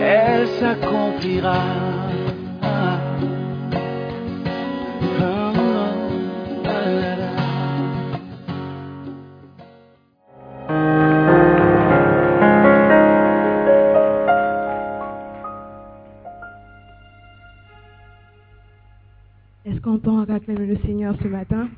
Elle s'accomplira. Est-ce qu'on peut encore acclamer le Seigneur ce matin?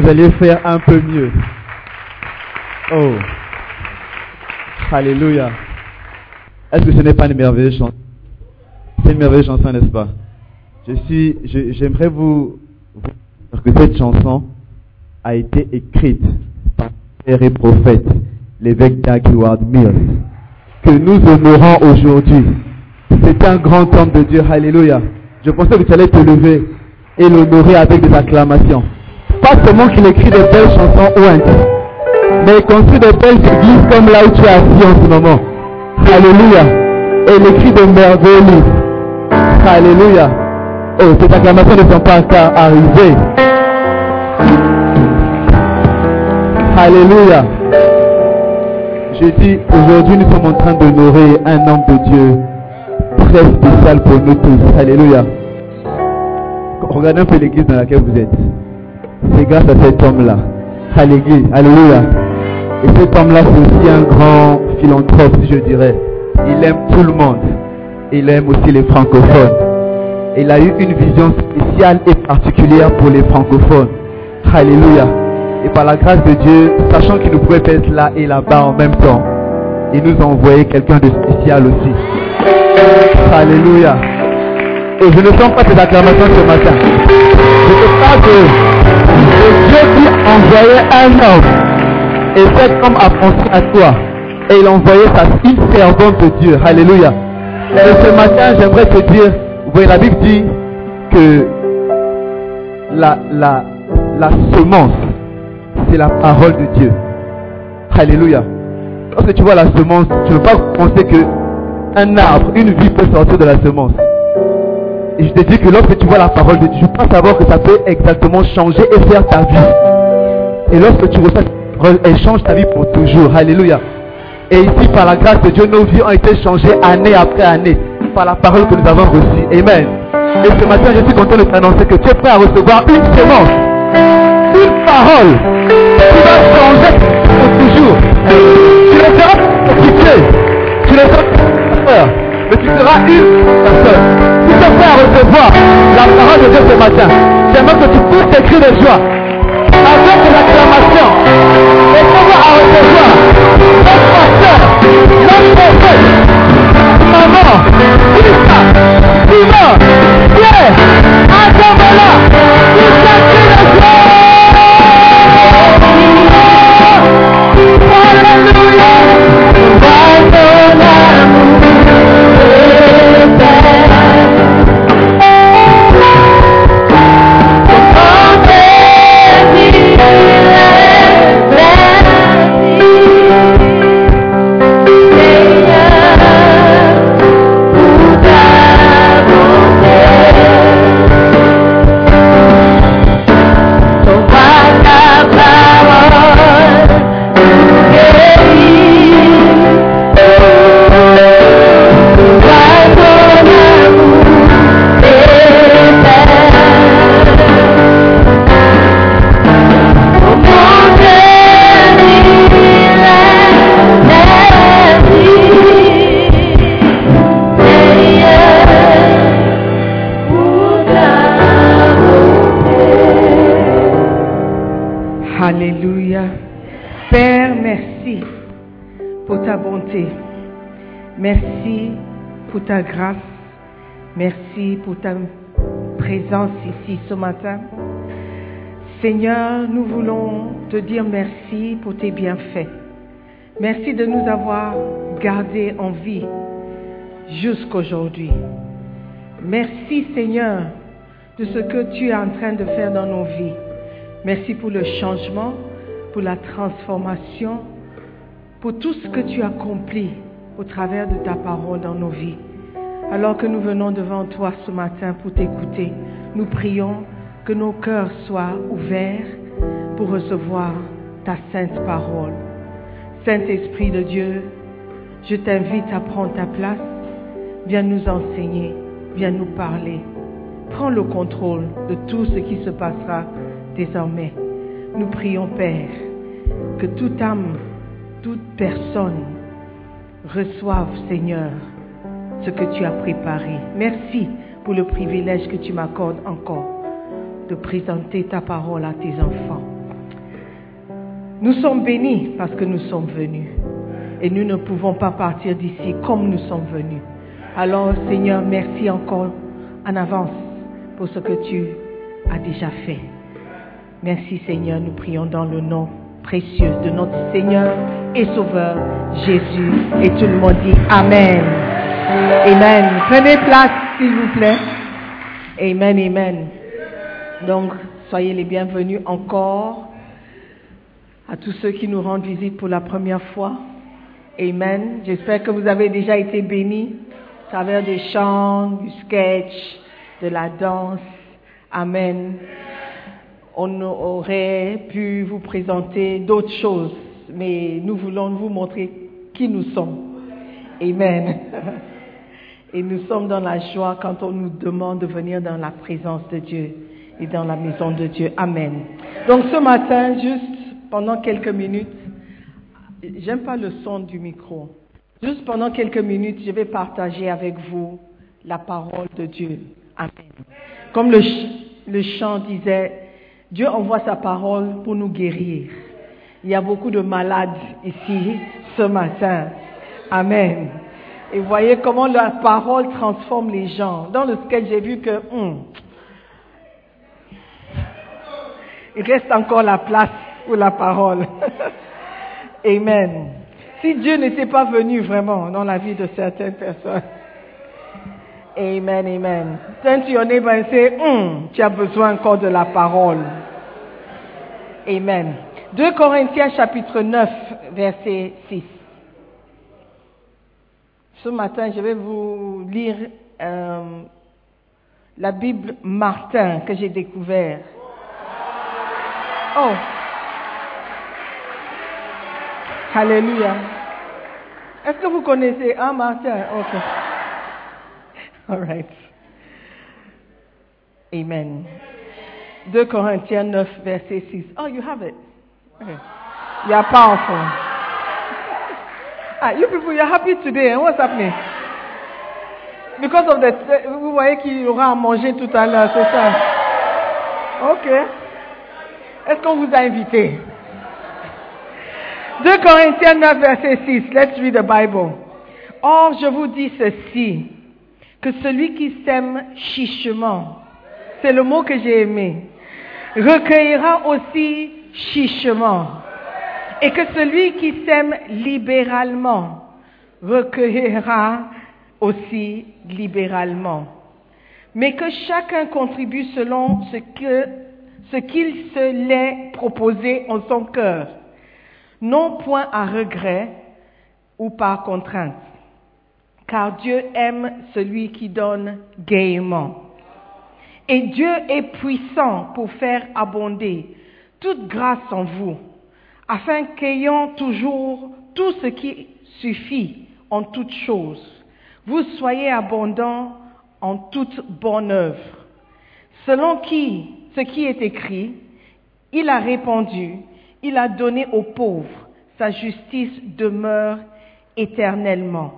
Que vous faire un peu mieux. Oh. Alléluia. Est-ce que ce n'est pas une merveilleuse chanson C'est une merveilleuse chanson, n'est-ce pas? Je suis, j'aimerais vous, dire que cette chanson a été écrite par père et prophète, l'évêque Doug Howard Mills, que nous honorons aujourd'hui. C'est un grand homme de Dieu. Alléluia. Je pensais que tu allais te lever et l'honorer avec des acclamations. Pas seulement qu'il écrit des belles chansons ouintes, mais il construit des belles églises comme là où tu es assis en ce moment. Alléluia. Et il écrit des merveilleux. Alléluia. Oh, ces acclamations ne sont pas encore arrivées. Alléluia. Je dis, aujourd'hui nous sommes en train d'honorer un homme de Dieu très spécial pour nous tous. Alléluia. Regardez un peu l'église dans laquelle vous êtes. C'est grâce à cet homme-là. Alléluia. Et cet homme-là, c'est aussi un grand philanthrope, je dirais. Il aime tout le monde. Il aime aussi les francophones. Il a eu une vision spéciale et particulière pour les francophones. Alléluia. Et par la grâce de Dieu, sachant qu'il nous pouvait être là et là-bas en même temps, il nous a envoyé quelqu'un de spécial aussi. Alléluia. Et je ne sens pas ces acclamations ce matin. Je ne pas que Dieu qui envoyait un homme. Et cet homme a pensé à toi. Et il a envoyé sa fille servante de Dieu. Alléluia. Et ce matin, j'aimerais te dire, vous voyez, la Bible dit que la, semence, c'est la parole de Dieu. Alléluia. Lorsque tu vois la semence, tu ne veux pas penser que un arbre, une vie peut sortir de la semence. Et je te dis que lorsque tu vois la parole de Dieu, tu peux savoir que ça peut exactement changer et faire ta vie. Et lorsque tu reçois parole, elle change ta vie pour toujours. Alléluia. Et ici, par la grâce de Dieu, nos vies ont été changées année après année par la parole que nous avons reçue. Amen. Et ce matin, je suis content de t'annoncer que tu es prêt à recevoir une semence, une parole qui va changer pour toujours. Tu ne seras pas. Tu ne seras pas mais tu seras une recevoir la parole de Dieu ce matin, j'aimerais que tu puisses écrire de joie. Avec des acclamations et comment à recevoir notre pasteur, notre prophète, maman, Issa, Simon, Pierre, qui grâce. Merci pour ta présence ici ce matin. Seigneur, nous voulons te dire merci pour tes bienfaits. Merci de nous avoir gardés en vie jusqu'aujourd'hui. Merci Seigneur de ce que tu es en train de faire dans nos vies. Merci pour le changement, pour la transformation, pour tout ce que tu accomplis au travers de ta parole dans nos vies. Alors que nous venons devant toi ce matin pour t'écouter, nous prions que nos cœurs soient ouverts pour recevoir ta sainte parole. Saint-Esprit de Dieu, je t'invite à prendre ta place. Viens nous enseigner, viens nous parler. Prends le contrôle de tout ce qui se passera désormais. Nous prions, Père, que toute âme, toute personne reçoive, Seigneur, ce que tu as préparé. Merci pour le privilège que tu m'accordes encore de présenter ta parole à tes enfants. Nous sommes bénis parce que nous sommes venus. Et nous ne pouvons pas partir d'ici comme nous sommes venus. Alors Seigneur, merci encore en avance pour ce que tu as déjà fait. Merci Seigneur, nous prions dans le nom précieux de notre Seigneur et Sauveur Jésus. Et tout le monde dit Amen. Amen. Prenez place, s'il vous plaît. Amen, amen. Donc, soyez les bienvenus encore à tous ceux qui nous rendent visite pour la première fois. Amen. J'espère que vous avez déjà été bénis à travers des chants, du sketch, de la danse. Amen. On aurait pu vous présenter d'autres choses, mais nous voulons vous montrer qui nous sommes. Amen. Et nous sommes dans la joie quand on nous demande de venir dans la présence de Dieu et dans la maison de Dieu. Amen. Donc ce matin, juste pendant quelques minutes, j'aime pas le son du micro. Juste pendant quelques minutes, je vais partager avec vous la parole de Dieu. Amen. Comme le, le chant disait, Dieu envoie sa parole pour nous guérir. Il y a beaucoup de malades ici ce matin. Amen. Et voyez comment la parole transforme les gens. Dans le sketch, j'ai vu que hum, il reste encore la place pour la parole. Amen. Si Dieu n'était pas venu vraiment dans la vie de certaines personnes. Amen, amen. Turn to your neighbor and say, hum, tu as besoin encore de la parole. Amen. 2 Corinthiens chapitre 9, verset 6. Ce matin, je vais vous lire euh, la Bible Martin que j'ai découvert. Oh. Alléluia. Est-ce que vous connaissez un Martin? Ok. All right. Amen. 2 Corinthiens 9, verset 6. Oh, you have it. Okay. You are powerful. Ah, you people, you are happy today. And what's happening? Because of the... Vous voyez qu'il y aura à manger tout à l'heure, c'est ça? Ok. Est-ce qu'on vous a invité? 2 Corinthiens 9, verset 6. Let's read the Bible. Or, je vous dis ceci, que celui qui sème chichement, c'est le mot que j'ai aimé, recueillera aussi chichement. Et que celui qui sème libéralement, recueillera aussi libéralement. Mais que chacun contribue selon ce ce qu'il se l'est proposé en son cœur, non point à regret ou par contrainte, car Dieu aime celui qui donne gaiement. Et Dieu est puissant pour faire abonder toute grâce en vous, afin qu'ayant toujours tout ce qui suffit en toutes choses, vous soyez abondants en toute bonne œuvre. Selon qui, ce qui est écrit, il a répandu, il a donné aux pauvres, sa justice demeure éternellement.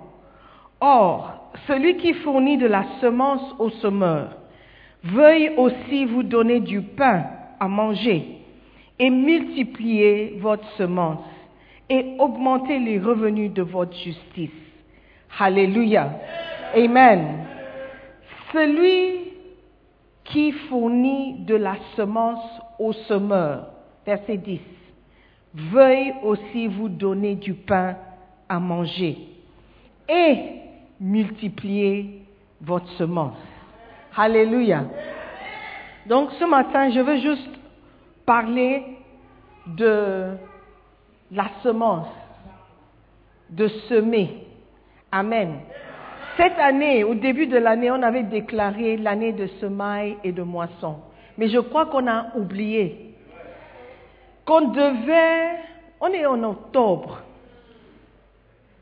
Or, celui qui fournit de la semence au semeur, veuille aussi vous donner du pain à manger et multipliez votre semence et augmentez les revenus de votre justice. Alléluia. Amen. Celui qui fournit de la semence au semeur, verset 10, veuille aussi vous donner du pain à manger et multiplier votre semence. Alléluia. Donc ce matin, je veux juste parler de la semence, de semer. Amen. Cette année, au début de l'année, on avait déclaré l'année de semaille et de moisson. Mais je crois qu'on a oublié qu'on devait, on est en octobre,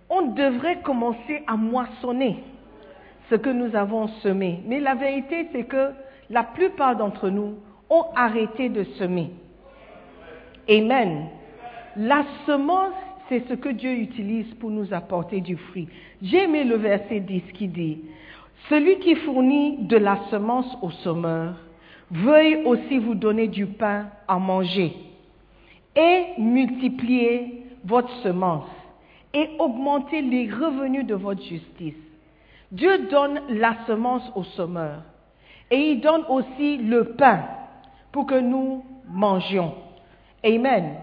on devrait commencer à moissonner ce que nous avons semé. Mais la vérité, c'est que la plupart d'entre nous ont arrêté de semer. Amen. La semence, c'est ce que Dieu utilise pour nous apporter du fruit. J'ai aimé le verset 10 qui dit, Celui qui fournit de la semence au semeur, veuille aussi vous donner du pain à manger et multiplier votre semence et augmenter les revenus de votre justice. Dieu donne la semence au semeur et il donne aussi le pain pour que nous mangions. Amen.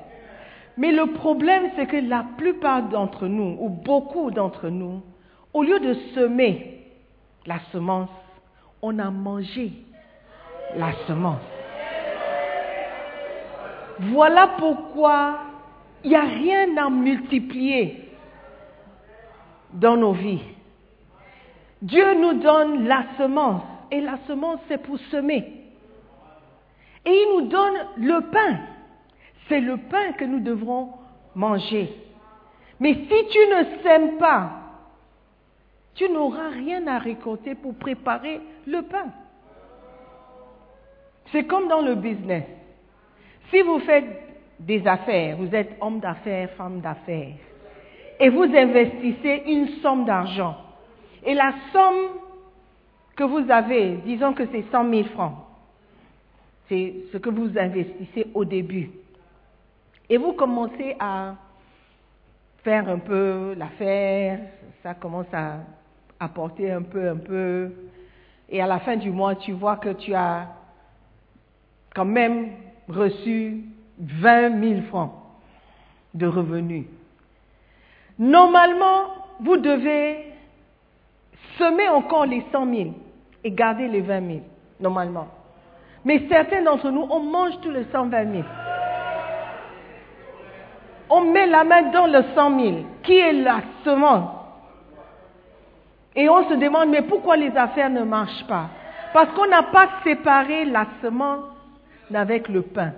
Mais le problème, c'est que la plupart d'entre nous, ou beaucoup d'entre nous, au lieu de semer la semence, on a mangé la semence. Voilà pourquoi il n'y a rien à multiplier dans nos vies. Dieu nous donne la semence et la semence c'est pour semer. Et il nous donne le pain. C'est le pain que nous devrons manger. Mais si tu ne sèmes pas, tu n'auras rien à récolter pour préparer le pain. C'est comme dans le business. Si vous faites des affaires, vous êtes homme d'affaires, femme d'affaires, et vous investissez une somme d'argent, et la somme que vous avez, disons que c'est 100 000 francs, c'est ce que vous investissez au début, et vous commencez à faire un peu l'affaire, ça commence à apporter un peu, un peu, et à la fin du mois, tu vois que tu as quand même reçu 20 000 francs de revenus. Normalement, vous devez semer encore les 100 000 et garder les 20 000, normalement. Mais certains d'entre nous, on mange tous les 120 000. On met la main dans le 100 000, qui est la semence? Et on se demande, mais pourquoi les affaires ne marchent pas? Parce qu'on n'a pas séparé la semence avec le pain.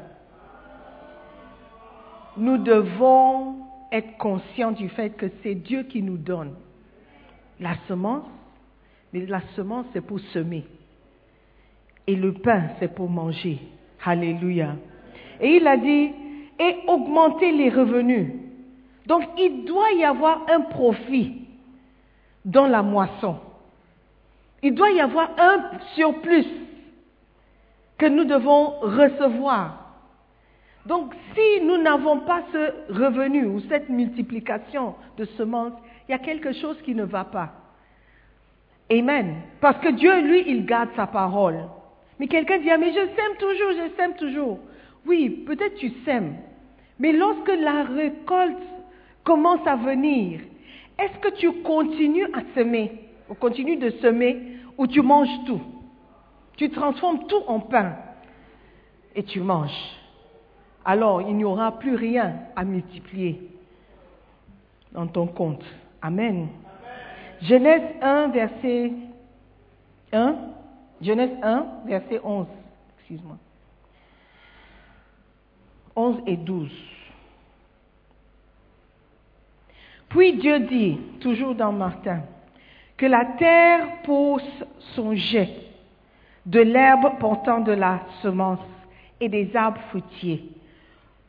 Nous devons être conscients du fait que c'est Dieu qui nous donne la semence, mais la semence c'est pour semer. Et le pain c'est pour manger. Alléluia. Et il a dit, et augmenter les revenus. Donc il doit y avoir un profit dans la moisson. Il doit y avoir un surplus que nous devons recevoir. Donc si nous n'avons pas ce revenu ou cette multiplication de semences, il y a quelque chose qui ne va pas. Amen. Parce que Dieu, lui, il garde sa parole. Mais quelqu'un dit, ah, mais je sème toujours, je sème toujours. Oui, peut-être tu sèmes. Mais lorsque la récolte commence à venir, est-ce que tu continues à semer, ou continues de semer, ou tu manges tout? Tu transformes tout en pain et tu manges. Alors, il n'y aura plus rien à multiplier dans ton compte. Amen. Genèse 1, verset 1. Genèse 1, verset 11. Excuse-moi. 11 et 12. Puis Dieu dit, toujours dans Martin, que la terre pousse son jet de l'herbe portant de la semence et des arbres fruitiers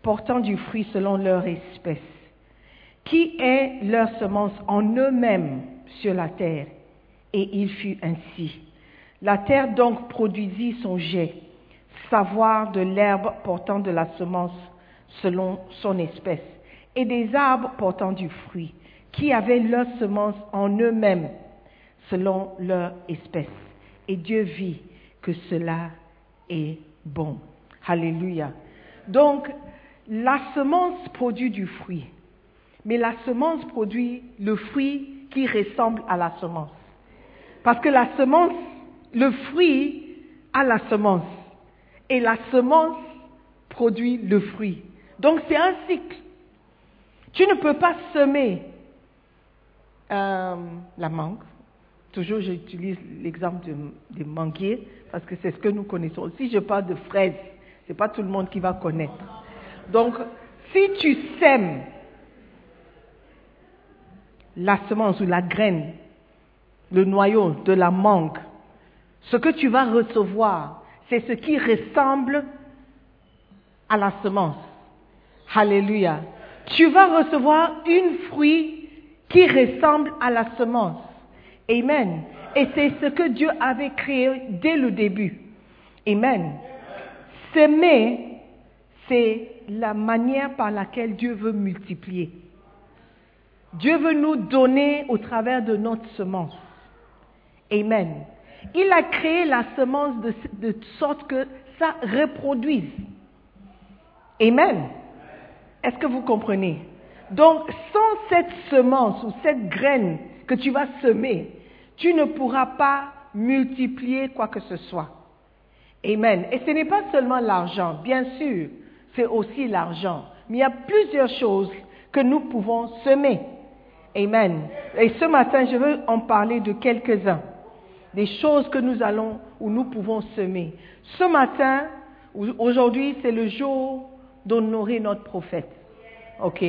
portant du fruit selon leur espèce, qui est leur semence en eux-mêmes sur la terre. Et il fut ainsi. La terre donc produisit son jet, savoir de l'herbe portant de la semence selon son espèce, et des arbres portant du fruit, qui avaient leur semence en eux-mêmes, selon leur espèce. Et Dieu vit que cela est bon. Alléluia. Donc, la semence produit du fruit, mais la semence produit le fruit qui ressemble à la semence. Parce que la semence, le fruit a la semence, et la semence produit le fruit. Donc c'est un cycle. Tu ne peux pas semer euh, la mangue. Toujours, j'utilise l'exemple des manguiers parce que c'est ce que nous connaissons. Si je parle de fraises, ce n'est pas tout le monde qui va connaître. Donc, si tu sèmes la semence ou la graine, le noyau de la mangue, ce que tu vas recevoir, c'est ce qui ressemble à la semence. Alléluia. Tu vas recevoir une fruit qui ressemble à la semence. Amen. Et c'est ce que Dieu avait créé dès le début. Amen. S'aimer, c'est la manière par laquelle Dieu veut multiplier. Dieu veut nous donner au travers de notre semence. Amen. Il a créé la semence de, sorte que ça reproduise. Amen. Est-ce que vous comprenez? Donc, sans cette semence ou cette graine que tu vas semer, tu ne pourras pas multiplier quoi que ce soit. Amen. Et ce n'est pas seulement l'argent, bien sûr, c'est aussi l'argent. Mais il y a plusieurs choses que nous pouvons semer. Amen. Et ce matin, je veux en parler de quelques-uns. Des choses que nous allons ou nous pouvons semer. Ce matin, aujourd'hui, c'est le jour d'honorer notre prophète. OK?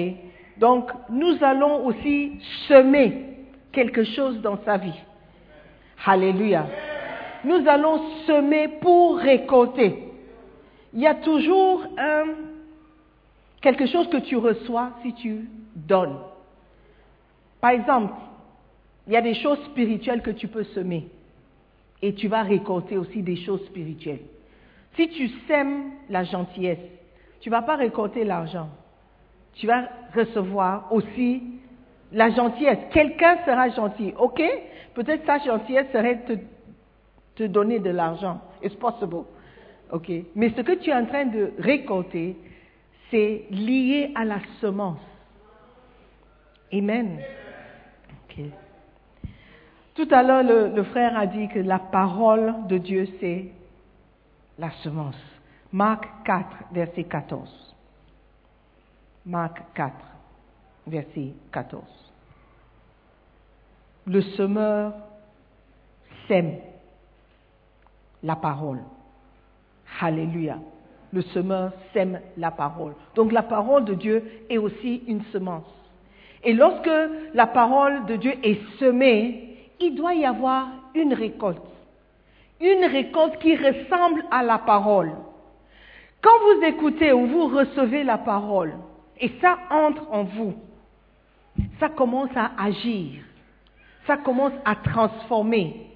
Donc, nous allons aussi semer quelque chose dans sa vie. Alléluia. Nous allons semer pour récolter. Il y a toujours quelque chose que tu reçois si tu donnes. Par exemple, il y a des choses spirituelles que tu peux semer et tu vas récolter aussi des choses spirituelles. Si tu sèmes la gentillesse, tu ne vas pas récolter l'argent. Tu vas recevoir aussi la gentillesse. Quelqu'un sera gentil, ok? Peut-être sa gentillesse serait te, te donner de l'argent. It's possible. Ok? Mais ce que tu es en train de récolter, c'est lié à la semence. Amen. Ok. Tout à l'heure, le, frère a dit que la parole de Dieu, c'est la semence. Marc 4, verset 14. Marc 4, verset 14. Le semeur sème la parole. Alléluia. Le semeur sème la parole. Donc la parole de Dieu est aussi une semence. Et lorsque la parole de Dieu est semée, il doit y avoir une récolte. Une récolte qui ressemble à la parole. Quand vous écoutez ou vous recevez la parole, et ça entre en vous, ça commence à agir, ça commence à transformer.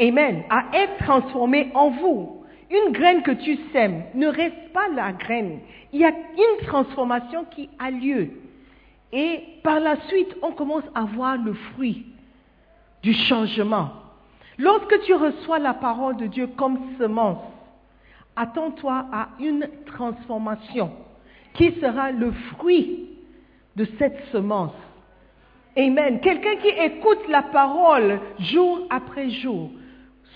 Amen. À être transformé en vous. Une graine que tu sèmes ne reste pas la graine. Il y a une transformation qui a lieu. Et par la suite, on commence à voir le fruit du changement. Lorsque tu reçois la parole de Dieu comme semence, attends-toi à une transformation qui sera le fruit de cette semence. Amen. Quelqu'un qui écoute la parole jour après jour,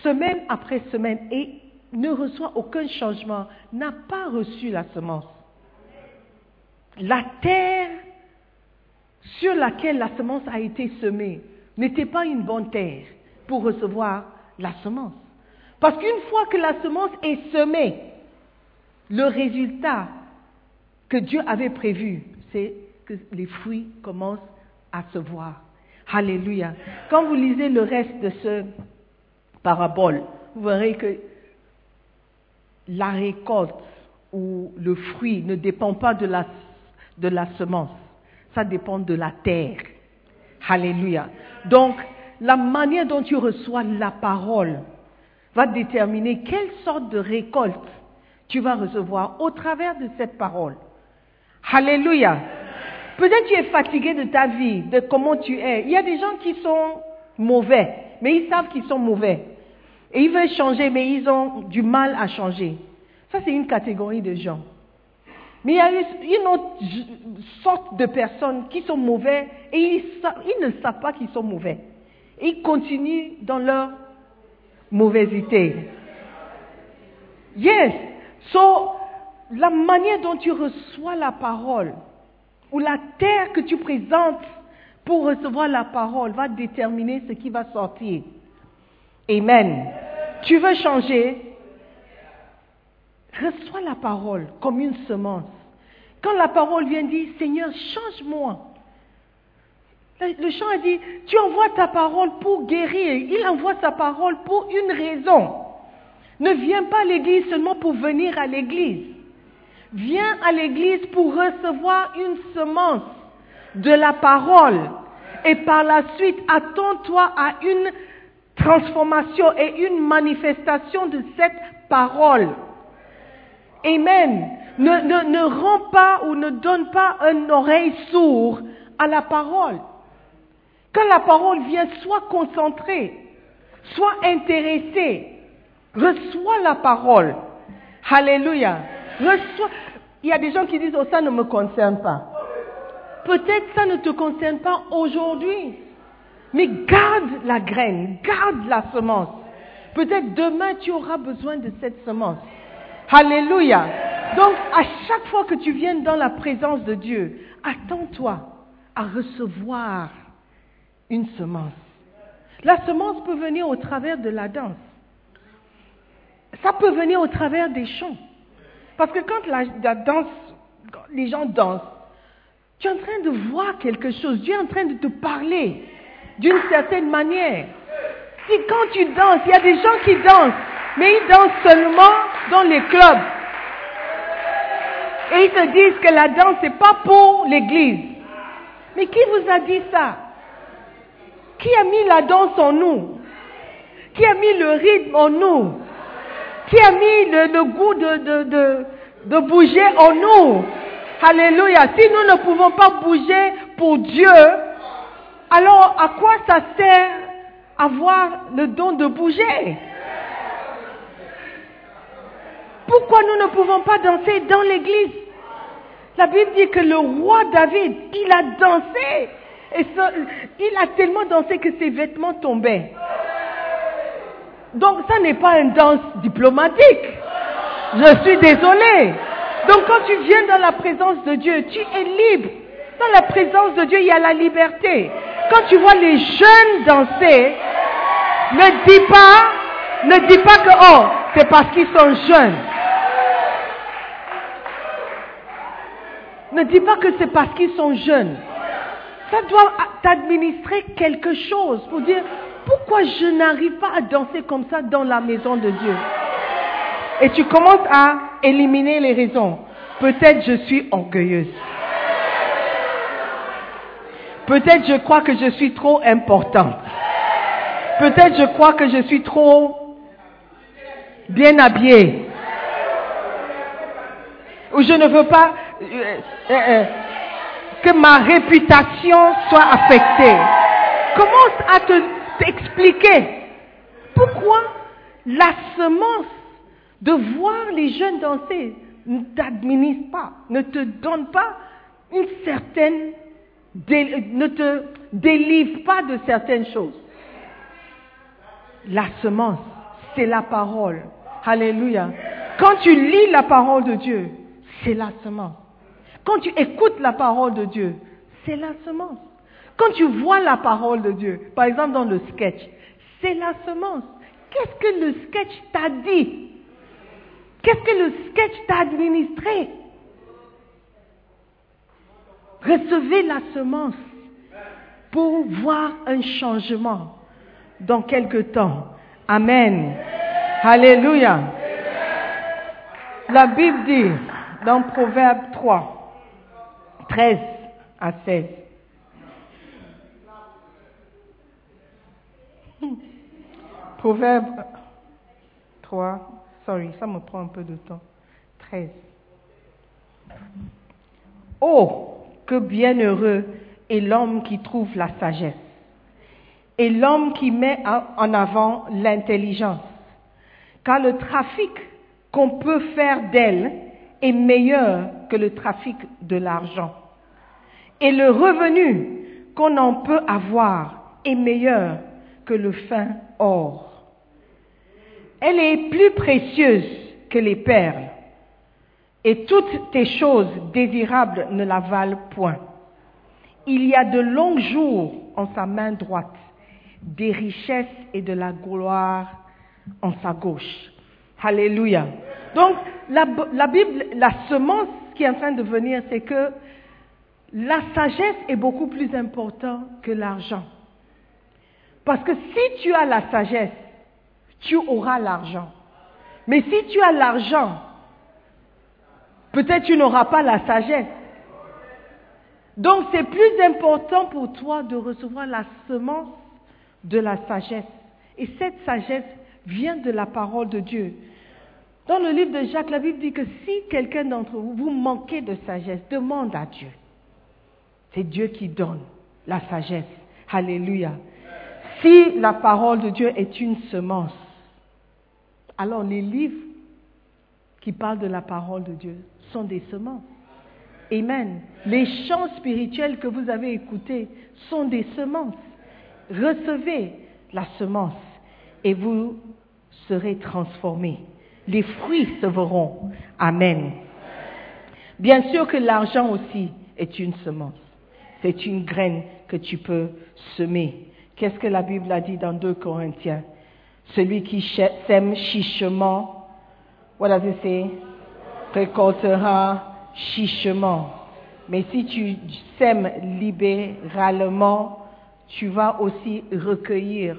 semaine après semaine et ne reçoit aucun changement, n'a pas reçu la semence. La terre sur laquelle la semence a été semée n'était pas une bonne terre pour recevoir la semence. Parce qu'une fois que la semence est semée, le résultat que Dieu avait prévu, c'est que les fruits commencent à se voir. Alléluia. Quand vous lisez le reste de ce parabole, vous verrez que la récolte ou le fruit ne dépend pas de la, semence, ça dépend de la terre. Alléluia. Donc, la manière dont tu reçois la parole va déterminer quelle sorte de récolte tu vas recevoir au travers de cette parole. Alléluia. Peut-être tu es fatigué de ta vie, de comment tu es. Il y a des gens qui sont mauvais, mais ils savent qu'ils sont mauvais. Et ils veulent changer, mais ils ont du mal à changer. Ça, c'est une catégorie de gens. Mais il y a une autre sorte de personnes qui sont mauvais et ils, ne savent pas qu'ils sont mauvais. Ils continuent dans leur mauvaisité. Yes. So, la manière dont tu reçois la parole ou la terre que tu présentes pour recevoir la parole va déterminer ce qui va sortir. Amen. Tu veux changer? Reçois la parole comme une semence. Quand la parole vient dire, Seigneur, change-moi. Le chant a dit, tu envoies ta parole pour guérir. Il envoie sa parole pour une raison. Ne viens pas à l'église seulement pour venir à l'église. Viens à l'église pour recevoir une semence de la parole. Et par la suite, attends-toi à une transformation et une manifestation de cette parole. Amen. Ne, ne, ne rends pas ou ne donne pas une oreille sourde à la parole. Quand la parole vient, sois concentré, sois intéressé, reçois la parole. Alléluia. Reçois. Il y a des gens qui disent, oh, ça ne me concerne pas. Peut-être ça ne te concerne pas aujourd'hui. Mais garde la graine, garde la semence. Peut-être demain tu auras besoin de cette semence. Alléluia. Donc à chaque fois que tu viens dans la présence de Dieu, attends-toi à recevoir une semence. La semence peut venir au travers de la danse. Ça peut venir au travers des chants. Parce que quand la, danse, les gens dansent, tu es en train de voir quelque chose. Dieu est en train de te parler d'une certaine manière. Si quand tu danses, il y a des gens qui dansent, mais ils dansent seulement dans les clubs. Et ils te disent que la danse, n'est pas pour l'église. Mais qui vous a dit ça? Qui a mis la danse en nous? Qui a mis le rythme en nous? Qui a mis le, goût de, de, de bouger en nous? Alléluia. Si nous ne pouvons pas bouger pour Dieu, alors à quoi ça sert avoir le don de bouger? Pourquoi nous ne pouvons pas danser dans l'église? La Bible dit que le roi David, il a dansé. Et il a tellement dansé que ses vêtements tombaient. Donc ça n'est pas une danse diplomatique. Je suis désolée. Donc quand tu viens dans la présence de Dieu, tu es libre. Dans la présence de Dieu, il y a la liberté. Quand tu vois les jeunes danser, ne dis pas, ne dis pas que oh, c'est parce qu'ils sont jeunes. Ne dis pas que c'est parce qu'ils sont jeunes. Ça doit t'administrer quelque chose pour dire pourquoi je n'arrive pas à danser comme ça dans la maison de Dieu? Et tu commences à éliminer les raisons. Peut-être je suis orgueilleuse. Peut-être je crois que je suis trop importante. Peut-être je crois que je suis trop bien habillée. Ou je ne veux pas que ma réputation soit affectée. Commence à te t'expliquer pourquoi la semence de voir les jeunes danser ne t'administre pas, ne te donne pas une certaine, ne te délivre pas de certaines choses. La semence, c'est la parole. Alléluia. Quand tu lis la parole de Dieu, c'est la semence. Quand tu écoutes la parole de Dieu, c'est la semence. Quand tu vois la parole de Dieu, par exemple dans le sketch, c'est la semence. Qu'est-ce que le sketch t'a dit? Qu'est-ce que le sketch t'a administré? Recevez la semence pour voir un changement dans quelque temps. Amen. Alléluia. La Bible dit dans Proverbe 3, 13 à 16. Proverbe 3, sorry, ça me prend un peu de temps. 13. Oh, que bienheureux est l'homme qui trouve la sagesse et l'homme qui met en avant l'intelligence. Car le trafic qu'on peut faire d'elle est meilleur que le trafic de l'argent. Et le revenu qu'on en peut avoir est meilleur que le fin or. Elle est plus précieuse que les perles, et toutes tes choses désirables ne la valent point. Il y a de longs jours en sa main droite, des richesses et de la gloire en sa gauche. Alléluia. Donc, la, Bible, la semence qui est en train de venir, c'est que la sagesse est beaucoup plus importante que l'argent. Parce que si tu as la sagesse, tu auras l'argent. Mais si tu as l'argent, peut-être tu n'auras pas la sagesse. Donc c'est plus important pour toi de recevoir la semence de la sagesse. Et cette sagesse vient de la parole de Dieu. Dans le livre de Jacques, la Bible dit que si quelqu'un d'entre vous, vous manquez de sagesse, demande à Dieu. C'est Dieu qui donne la sagesse. Alléluia. Si la parole de Dieu est une semence, alors les livres qui parlent de la parole de Dieu sont des semences. Amen. Les chants spirituels que vous avez écoutés sont des semences. Recevez la semence et vous serez transformés. Les fruits se verront. Amen. Bien sûr que l'argent aussi est une semence. C'est une graine que tu peux semer. Qu'est-ce que la Bible a dit dans 2 Corinthiens? Celui qui sème chichement, what does it say? Récoltera chichement. Mais si tu sèmes libéralement, tu vas aussi recueillir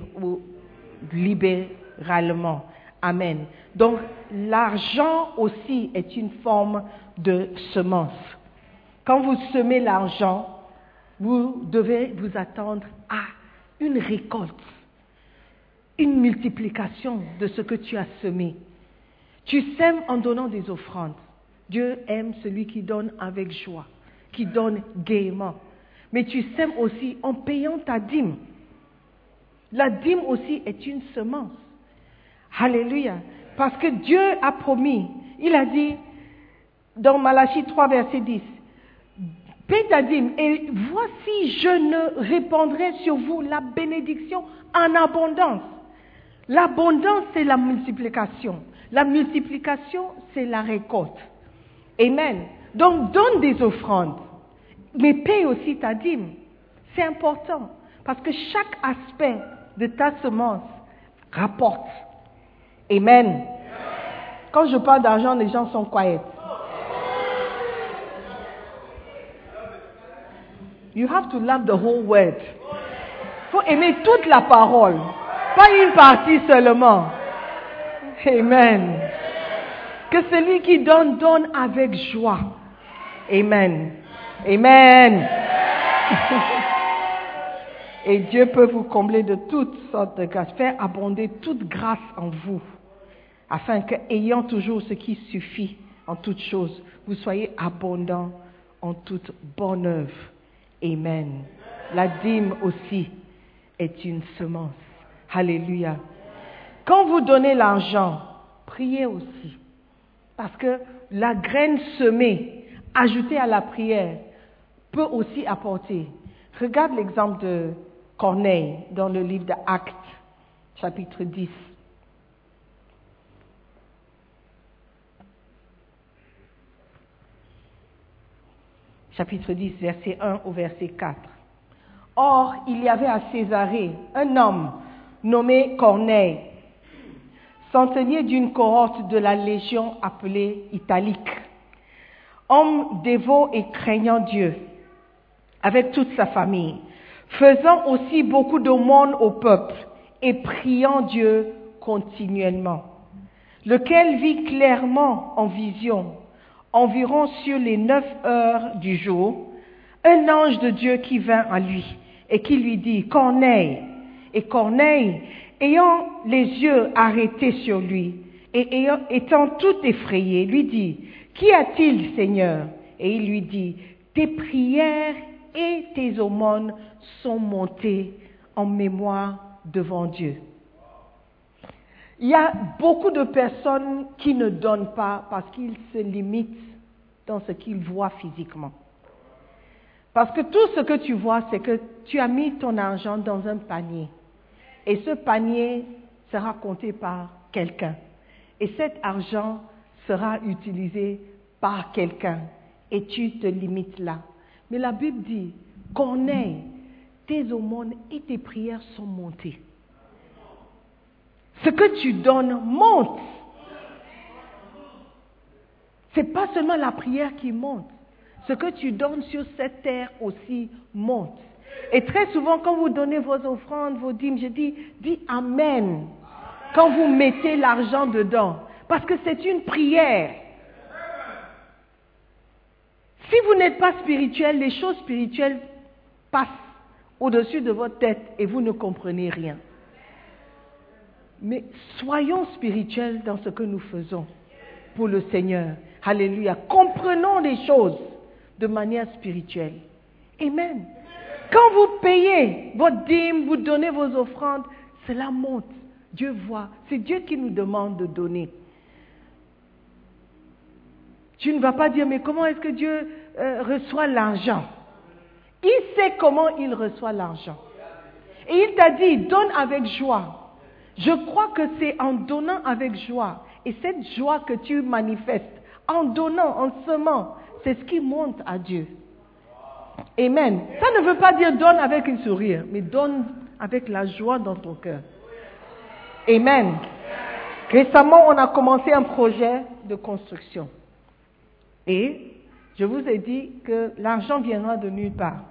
libéralement. Amen. Donc l'argent aussi est une forme de semence. Quand vous semez l'argent, vous devez vous attendre à une récolte, une multiplication de ce que tu as semé. Tu sèmes en donnant des offrandes. Dieu aime celui qui donne avec joie, qui donne gaiement. Mais tu sèmes aussi en payant ta dîme. La dîme aussi est une semence. Alléluia. Parce que Dieu a promis, il a dit dans Malachie 3, verset 10, paie ta dîme et voici je ne répandrai sur vous la bénédiction en abondance. L'abondance, c'est la multiplication. La multiplication, c'est la récolte. Amen. Donc donne des offrandes, mais paye aussi ta dîme. C'est important parce que chaque aspect de ta semence rapporte. Amen. Quand je parle d'argent, les gens sont quiet. You have to love the whole word. Il faut aimer toute la parole, pas une partie seulement. Amen. Que celui qui donne, donne avec joie. Amen. Amen. Et Dieu peut vous combler de toutes sortes de grâces, faire abonder toute grâce en vous, afin que, ayant toujours ce qui suffit en toutes choses, vous soyez abondants en toute bonne œuvre. Amen. La dîme aussi est une semence. Alléluia. Quand vous donnez l'argent, priez aussi. Parce que la graine semée, ajoutée à la prière, peut aussi apporter. Regarde l'exemple de Corneille dans le livre d'Actes, chapitre 10. Chapitre 10, verset 1 au verset 4. Or, il y avait à Césarée un homme nommé Corneille, centenier d'une cohorte de la légion appelée Italique, homme dévot et craignant Dieu, avec toute sa famille, faisant aussi beaucoup d'aumônes au peuple et priant Dieu continuellement, lequel vit clairement en vision, environ sur les neuf heures du jour, un ange de Dieu qui vint à lui et qui lui dit, Corneille, et Corneille, ayant les yeux arrêtés sur lui et étant tout effrayé, lui dit, Qu'y a-t-il, Seigneur? Et il lui dit, tes prières et tes aumônes sont montées en mémoire devant Dieu. Il y a beaucoup de personnes qui ne donnent pas parce qu'ils se limitent dans ce qu'ils voient physiquement. Parce que tout ce que tu vois, c'est que tu as mis ton argent dans un panier. Et ce panier sera compté par quelqu'un. Et cet argent sera utilisé par quelqu'un. Et tu te limites là. Mais la Bible dit, connais tes aumônes et tes prières sont montées. Ce que tu donnes monte. Ce n'est pas seulement la prière qui monte. Ce que tu donnes sur cette terre aussi monte. Et très souvent, quand vous donnez vos offrandes, vos dîmes, je dis, dis Amen quand vous mettez l'argent dedans. Parce que c'est une prière. Si vous n'êtes pas spirituel, les choses spirituelles passent au-dessus de votre tête et vous ne comprenez rien. Mais soyons spirituels dans ce que nous faisons pour le Seigneur. Alléluia. Comprenons les choses de manière spirituelle. Amen. Quand vous payez votre dîme, vous donnez vos offrandes, cela monte. Dieu voit. C'est Dieu qui nous demande de donner. Tu ne vas pas dire, mais comment est-ce que Dieu euh, reçoit l'argent? Il sait comment il reçoit l'argent. Et il t'a dit, donne avec joie. Je crois que c'est en donnant avec joie. Et cette joie que tu manifestes, en donnant, en semant, c'est ce qui monte à Dieu. Amen. Ça ne veut pas dire donne avec un sourire, mais donne avec la joie dans ton cœur. Amen. Récemment, on a commencé un projet de construction. Et je vous ai dit que l'argent viendra de nulle part.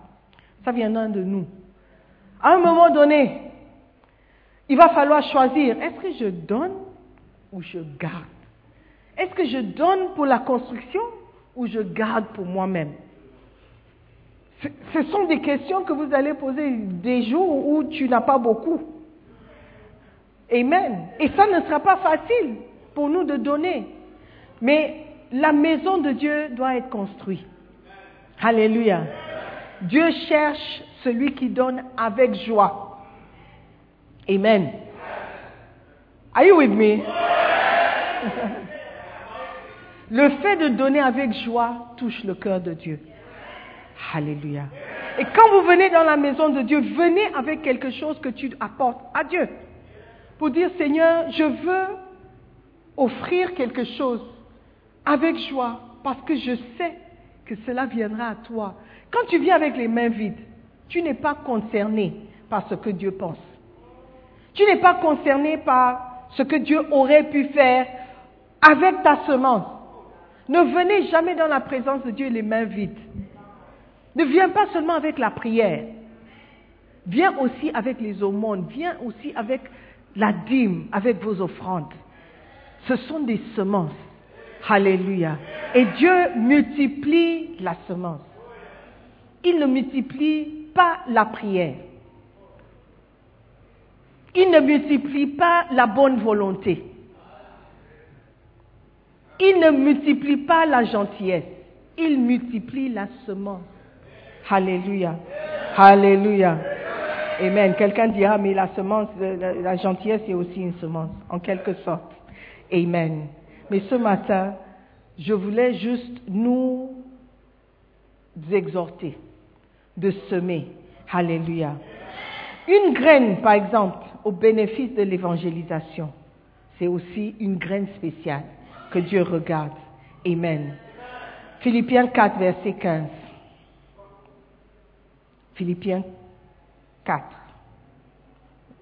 Ça viendra de nous. À un moment donné, il va falloir choisir, est-ce que je donne ou je garde? Est-ce que je donne pour la construction ou je garde pour moi-même? Ce sont des questions que vous allez poser des jours où tu n'as pas beaucoup. Amen. Et ça ne sera pas facile pour nous de donner. Mais la maison de Dieu doit être construite. Alléluia. Dieu cherche celui qui donne avec joie. Amen. Are you with me? Le fait de donner avec joie touche le cœur de Dieu. Alléluia. Et quand vous venez dans la maison de Dieu, venez avec quelque chose que tu apportes à Dieu pour dire Seigneur, je veux offrir quelque chose avec joie parce que je sais que cela viendra à toi. Quand tu viens avec les mains vides, tu n'es pas concerné par ce que Dieu pense. Tu n'es pas concerné par ce que Dieu aurait pu faire avec ta semence. Ne venez jamais dans la présence de Dieu les mains vides. Ne viens pas seulement avec la prière. Viens aussi avec les aumônes. Viens aussi avec la dîme, avec vos offrandes. Ce sont des semences. Alléluia. Et Dieu multiplie la semence. Il ne multiplie pas la prière. Il ne multiplie pas la bonne volonté. Il ne multiplie pas la gentillesse. Il multiplie la semence. Alléluia. Alléluia. Amen. Quelqu'un dira, mais la semence, la, gentillesse est aussi une semence, en quelque sorte. Amen. Mais ce matin, je voulais juste nous exhorter de semer. Alléluia. Une graine, par exemple, au bénéfice de l'évangélisation, c'est aussi une graine spéciale que Dieu regarde. Amen. Philippiens 4, verset 15. Philippiens 4,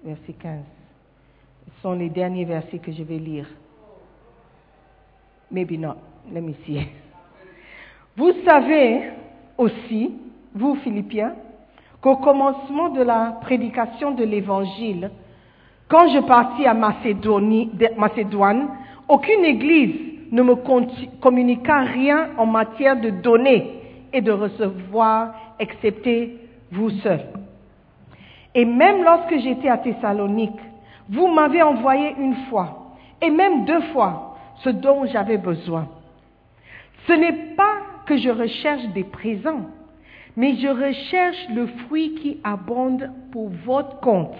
verset 15. Ce sont les derniers versets que je vais lire. Maybe not. Let me see. Vous savez aussi, vous Philippiens, qu'au commencement de la prédication de l'Évangile, quand je partis à Macédoine, aucune église ne me communiqua rien en matière de donner et de recevoir, excepté vous seuls. Et même lorsque j'étais à Thessalonique, vous m'avez envoyé une fois, et même deux fois, ce dont j'avais besoin. Ce n'est pas que je recherche des présents, mais je recherche le fruit qui abonde pour votre compte.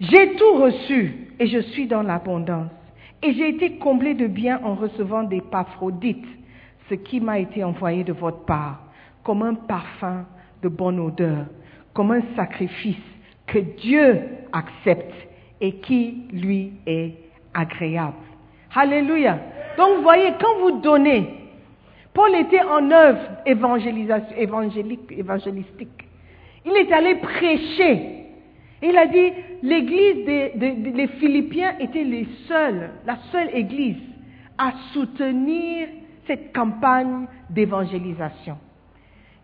J'ai tout reçu et je suis dans l'abondance. Et j'ai été comblé de bien en recevant des paphrodite, ce qui m'a été envoyé de votre part, comme un parfum de bonne odeur, comme un sacrifice que Dieu accepte et qui lui est agréable. Alléluia. Donc vous voyez, quand vous donnez, Paul était en œuvre évangélique, évangélistique. Il est allé prêcher. Il a dit, l'église des, Philippiens était la seule église à soutenir cette campagne d'évangélisation.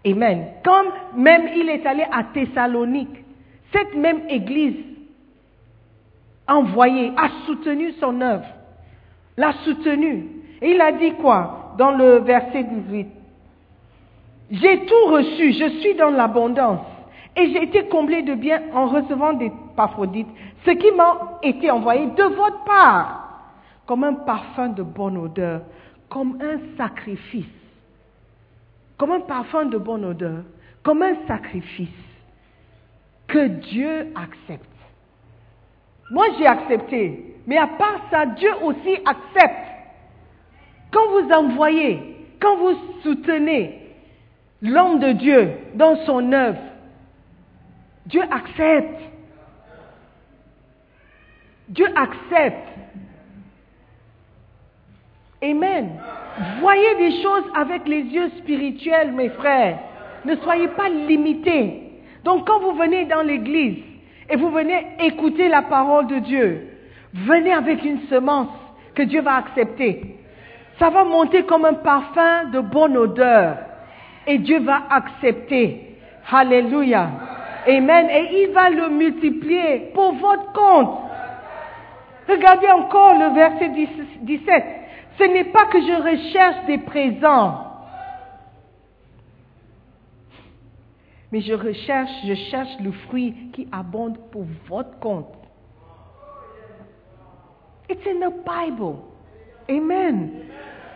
Amen. Comme même il est allé à Thessalonique, cette même église envoyée a soutenu son œuvre, l'a soutenu. Et il a dit quoi dans le verset 18 J'ai tout reçu, je suis dans l'abondance. Et j'ai été comblé de bien en recevant des paphodites, ce qui m'a été envoyé de votre part, comme un parfum de bonne odeur, comme un sacrifice, comme un parfum de bonne odeur, comme un sacrifice que Dieu accepte. Moi, j'ai accepté, mais à part ça, Dieu aussi accepte. Quand vous envoyez, quand vous soutenez l'homme de Dieu dans son œuvre, Dieu accepte. Dieu accepte. Amen. Voyez des choses avec les yeux spirituels, mes frères. Ne soyez pas limités. Donc quand vous venez dans l'église et vous venez écouter la parole de Dieu, venez avec une semence que Dieu va accepter. Ça va monter comme un parfum de bonne odeur. Et Dieu va accepter. Alléluia. Amen. Et il va le multiplier pour votre compte. Regardez encore le verset 17. Ce n'est pas que je recherche des présents, mais je recherche, je cherche le fruit qui abonde pour votre compte. It's in the Bible. Amen.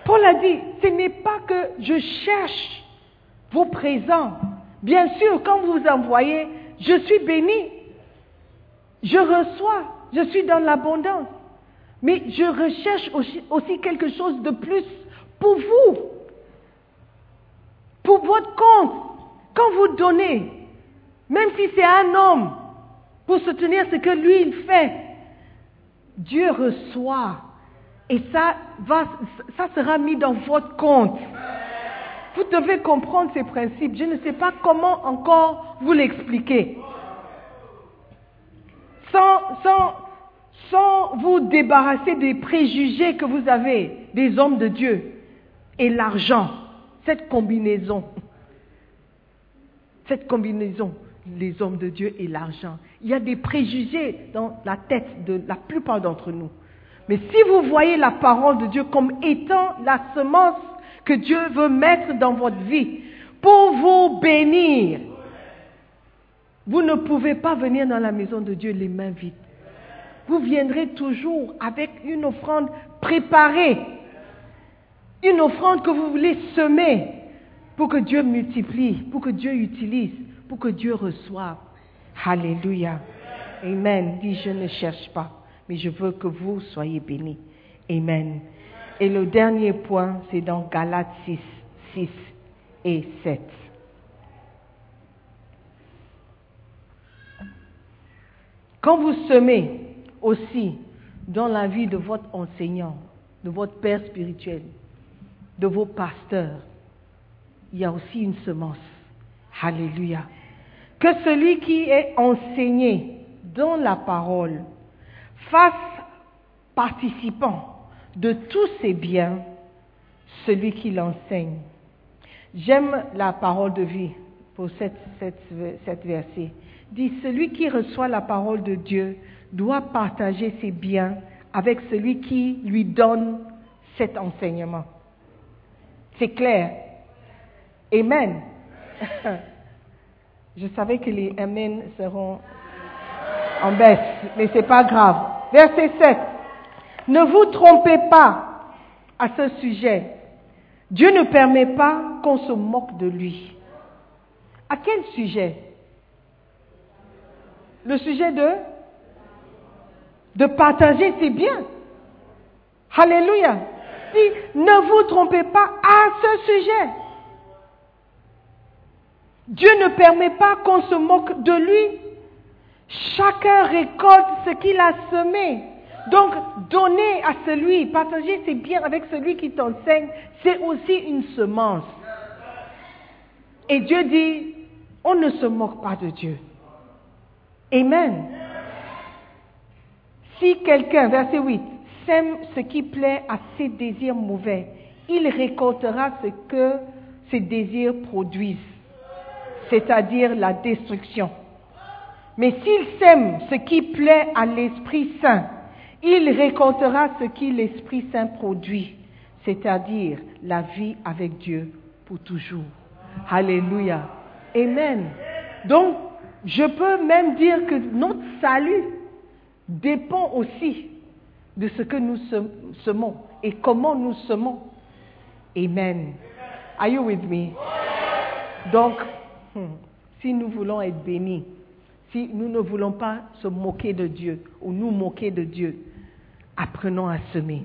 Paul a dit, ce n'est pas que je cherche vos présents. Bien sûr, quand vous envoyez, je suis béni. Je reçois, je suis dans l'abondance. Mais je recherche aussi, quelque chose de plus pour vous, pour votre compte. Quand vous donnez, même si c'est un homme, pour soutenir ce que lui il fait, Dieu reçoit. Et ça sera mis dans votre compte. Vous devez comprendre ces principes. Je ne sais pas comment encore vous l'expliquer. Sans, vous débarrasser des préjugés que vous avez des hommes de Dieu et l'argent, cette combinaison, cette combinaison, les hommes de Dieu et l'argent. Il y a des préjugés dans la tête de la plupart d'entre nous. Mais si vous voyez la parole de Dieu comme étant la semence que Dieu veut mettre dans votre vie pour vous bénir, vous ne pouvez pas venir dans la maison de Dieu les mains vides. Vous viendrez toujours avec une offrande préparée, une offrande que vous voulez semer pour que Dieu multiplie, pour que Dieu utilise, pour que Dieu reçoive. Alléluia. Amen. Dis, je ne cherche pas, mais je veux que vous soyez bénis. Amen. Et le dernier point, c'est dans Galates 6, 6 et 7. Quand vous semez aussi dans la vie de votre enseignant, de votre père spirituel, de vos pasteurs, il y a aussi une semence. Alléluia. Que celui qui est enseigné dans la parole fasse participant de tous ses biens celui qui l'enseigne. J'aime la parole de vie pour cette, cette, cette verset. Dit, celui qui reçoit la parole de Dieu doit partager ses biens avec celui qui lui donne cet enseignement. C'est clair. Amen. Je savais que les Amen seront en baisse, mais ce n'est pas grave. Verset 7. Ne vous trompez pas à ce sujet. Dieu ne permet pas qu'on se moque de lui. À quel sujet? Le sujet de partager, c'est bien. Alléluia. Si ne vous trompez pas à ce sujet. Dieu ne permet pas qu'on se moque de lui. Chacun récolte ce qu'il a semé. Donc, donner à celui, partager ses biens avec celui qui t'enseigne, c'est aussi une semence. Et Dieu dit, on ne se moque pas de Dieu. Amen. Si quelqu'un, verset 8, sème ce qui plaît à ses désirs mauvais, il récoltera ce que ses désirs produisent, c'est-à-dire la destruction. Mais s'il sème ce qui plaît à l'Esprit Saint, il récoltera ce qui l'Esprit Saint produit, c'est-à-dire la vie avec Dieu pour toujours. Alléluia. Amen. Donc, je peux même dire que notre salut dépend aussi de ce que nous semons et comment nous semons. Amen. Are you with me? Donc, hmm, si nous voulons être bénis, si nous ne voulons pas se moquer de Dieu ou nous moquer de Dieu, apprenons à semer.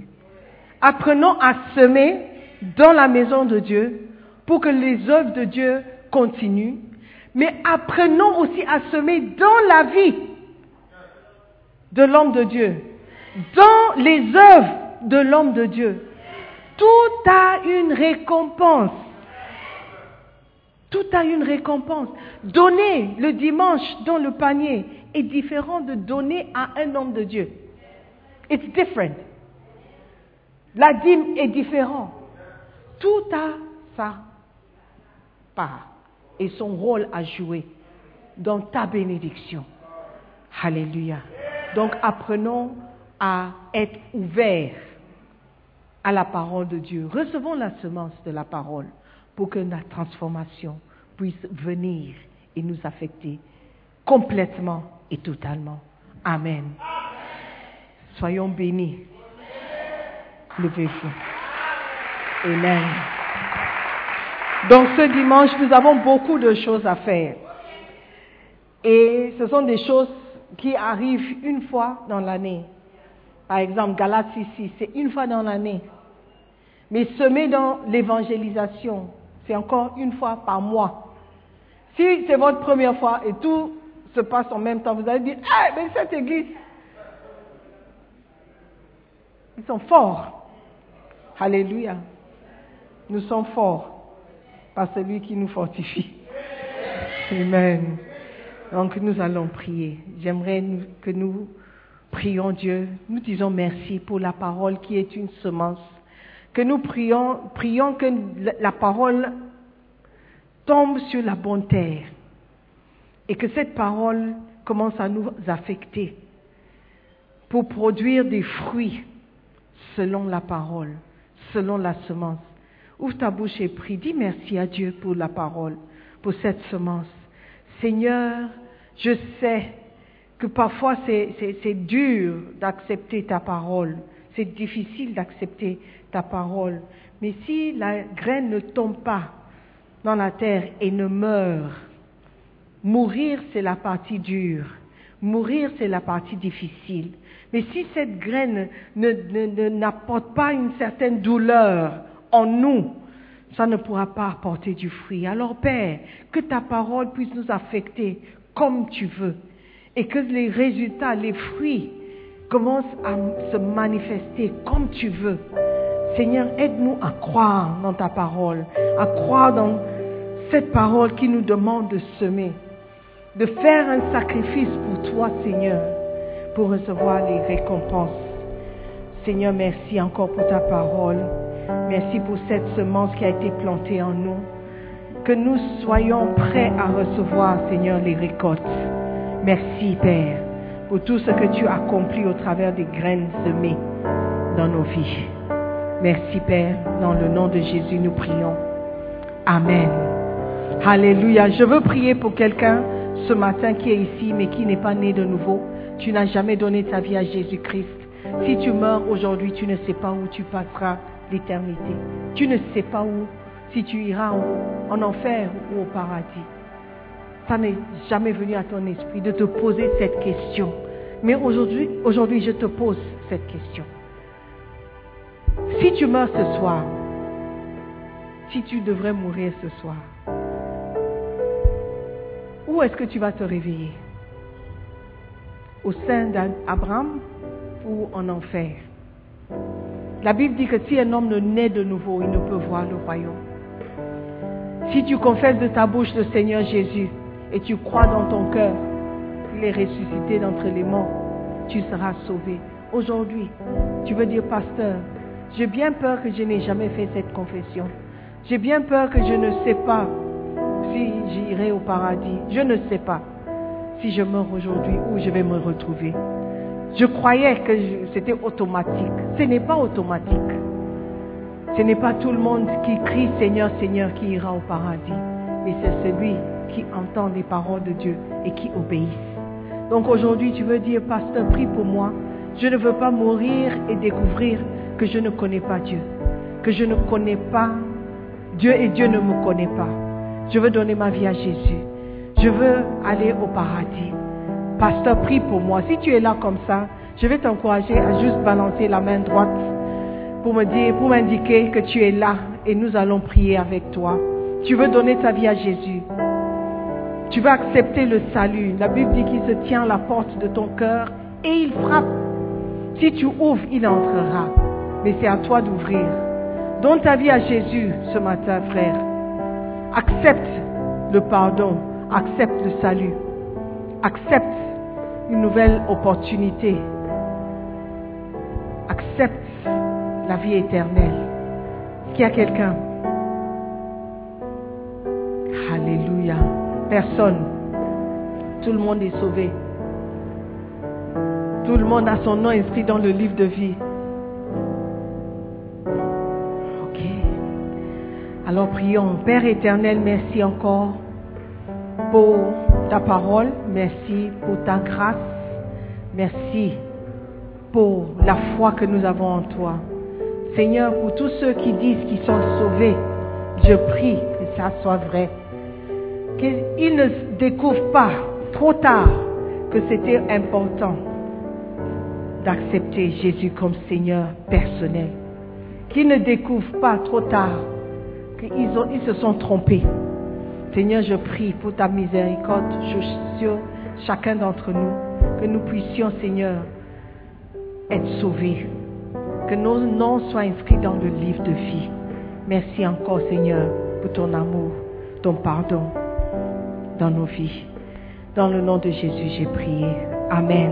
Apprenons à semer dans la maison de Dieu pour que les œuvres de Dieu continuent, mais apprenons aussi à semer dans la vie de l'homme de Dieu, dans les œuvres de l'homme de Dieu. Tout a une récompense. Tout a une récompense. Donner le dimanche dans le panier est différent de donner à un homme de Dieu. It's different. La dîme est différente. Tout a sa part et son rôle à jouer dans ta bénédiction. Alléluia. Donc apprenons à être ouverts à la parole de Dieu. Recevons la semence de la parole pour que la transformation puisse venir et nous affecter complètement et totalement. Amen. Soyons bénis. Levez-vous. Amen. Donc ce dimanche, nous avons beaucoup de choses à faire. Et ce sont des choses qui arrive une fois dans l'année. Par exemple, Galates ici, c'est une fois dans l'année. Mais semer dans l'évangélisation, c'est encore une fois par mois. Si c'est votre première fois et tout se passe en même temps, vous allez dire, ah, mais cette église, ils sont forts. Alléluia. Nous sommes forts par celui qui nous fortifie. Amen. Donc nous allons prier. J'aimerais que nous prions Dieu. Nous disons merci pour la parole qui est une semence. Que nous prions, prions que la parole tombe sur la bonne terre. Et que cette parole commence à nous affecter pour produire des fruits selon la parole, selon la semence. Ouvre ta bouche et prie. Dis merci à Dieu pour la parole, pour cette semence. Seigneur, je sais que parfois c'est dur d'accepter ta parole, c'est difficile d'accepter ta parole, mais si la graine ne tombe pas dans la terre et ne meurt, mourir c'est la partie dure, mourir c'est la partie difficile. Mais si cette graine n'apporte pas une certaine douleur en nous, ça ne pourra pas apporter du fruit. Alors Père, que ta parole puisse nous affecter comme tu veux et que les résultats, les fruits commencent à se manifester comme tu veux. Seigneur, aide-nous à croire dans ta parole, à croire dans cette parole qui nous demande de semer, de faire un sacrifice pour toi, Seigneur, pour recevoir les récompenses. Seigneur, merci encore pour ta parole. Merci pour cette semence qui a été plantée en nous. Que nous soyons prêts à recevoir, Seigneur, les récoltes. Merci, Père, pour tout ce que tu as accompli au travers des graines semées dans nos vies. Merci, Père. Dans le nom de Jésus, nous prions. Amen. Alléluia. Je veux prier pour quelqu'un ce matin qui est ici, mais qui n'est pas né de nouveau. Tu n'as jamais donné ta vie à Jésus-Christ. Si tu meurs aujourd'hui, tu ne sais pas où tu passeras l'éternité. Tu ne sais pas où, si tu iras en, en enfer ou au paradis. Ça n'est jamais venu à ton esprit de te poser cette question. Mais aujourd'hui, aujourd'hui, je te pose cette question. Si tu meurs ce soir, si tu devrais mourir ce soir, où est-ce que tu vas te réveiller? Au sein d'Abraham ou en enfer La Bible dit que si un homme ne naît de nouveau, il ne peut voir le royaume. Si tu confesses de ta bouche le Seigneur Jésus et tu crois dans ton cœur qu'il est ressuscité d'entre les morts, tu seras sauvé. Aujourd'hui, tu veux dire, pasteur, j'ai bien peur que je n'ai jamais fait cette confession. J'ai bien peur que je ne sais pas si j'irai au paradis. Je ne sais pas si je meurs aujourd'hui où je vais me retrouver? Je croyais que c'était automatique. Ce n'est pas automatique. Ce n'est pas tout le monde qui crie Seigneur, Seigneur qui ira au paradis. Mais c'est celui qui entend les paroles de Dieu et qui obéisse. Donc aujourd'hui, tu veux dire, pasteur, prie pour moi. Je ne veux pas mourir et découvrir que je ne connais pas Dieu. Que je ne connais pas Dieu et Dieu ne me connaît pas. Je veux donner ma vie à Jésus. Je veux aller au paradis. Pasteur, prie pour moi. Si tu es là comme ça, je vais t'encourager à juste balancer la main droite pour me dire, pour m'indiquer que tu es là et nous allons prier avec toi. Tu veux donner ta vie à Jésus. Tu veux accepter le salut. La Bible dit qu'il se tient à la porte de ton cœur et il frappe. Si tu ouvres, il entrera. Mais c'est à toi d'ouvrir. Donne ta vie à Jésus ce matin, frère. Accepte le pardon. Accepte le salut. Accepte une nouvelle opportunité. Accepte la vie éternelle. Est-ce qu'il y a quelqu'un? Alléluia. Personne. Tout le monde est sauvé. Tout le monde a son nom inscrit dans le livre de vie. Ok. Alors prions. Père éternel, merci encore pour ta parole. Merci pour ta grâce. Merci pour la foi que nous avons en toi. Seigneur, pour tous ceux qui disent qu'ils sont sauvés, je prie que ça soit vrai. Qu'ils ne découvrent pas trop tard que c'était important d'accepter Jésus comme Seigneur personnel. Qu'ils ne découvrent pas trop tard qu'ils ils se sont trompés. Seigneur, je prie pour ta miséricorde sur chacun d'entre nous, que nous puissions, Seigneur, être sauvés, que nos noms soient inscrits dans le livre de vie. Merci encore, Seigneur, pour ton amour, ton pardon dans nos vies. Dans le nom de Jésus, j'ai prié. Amen.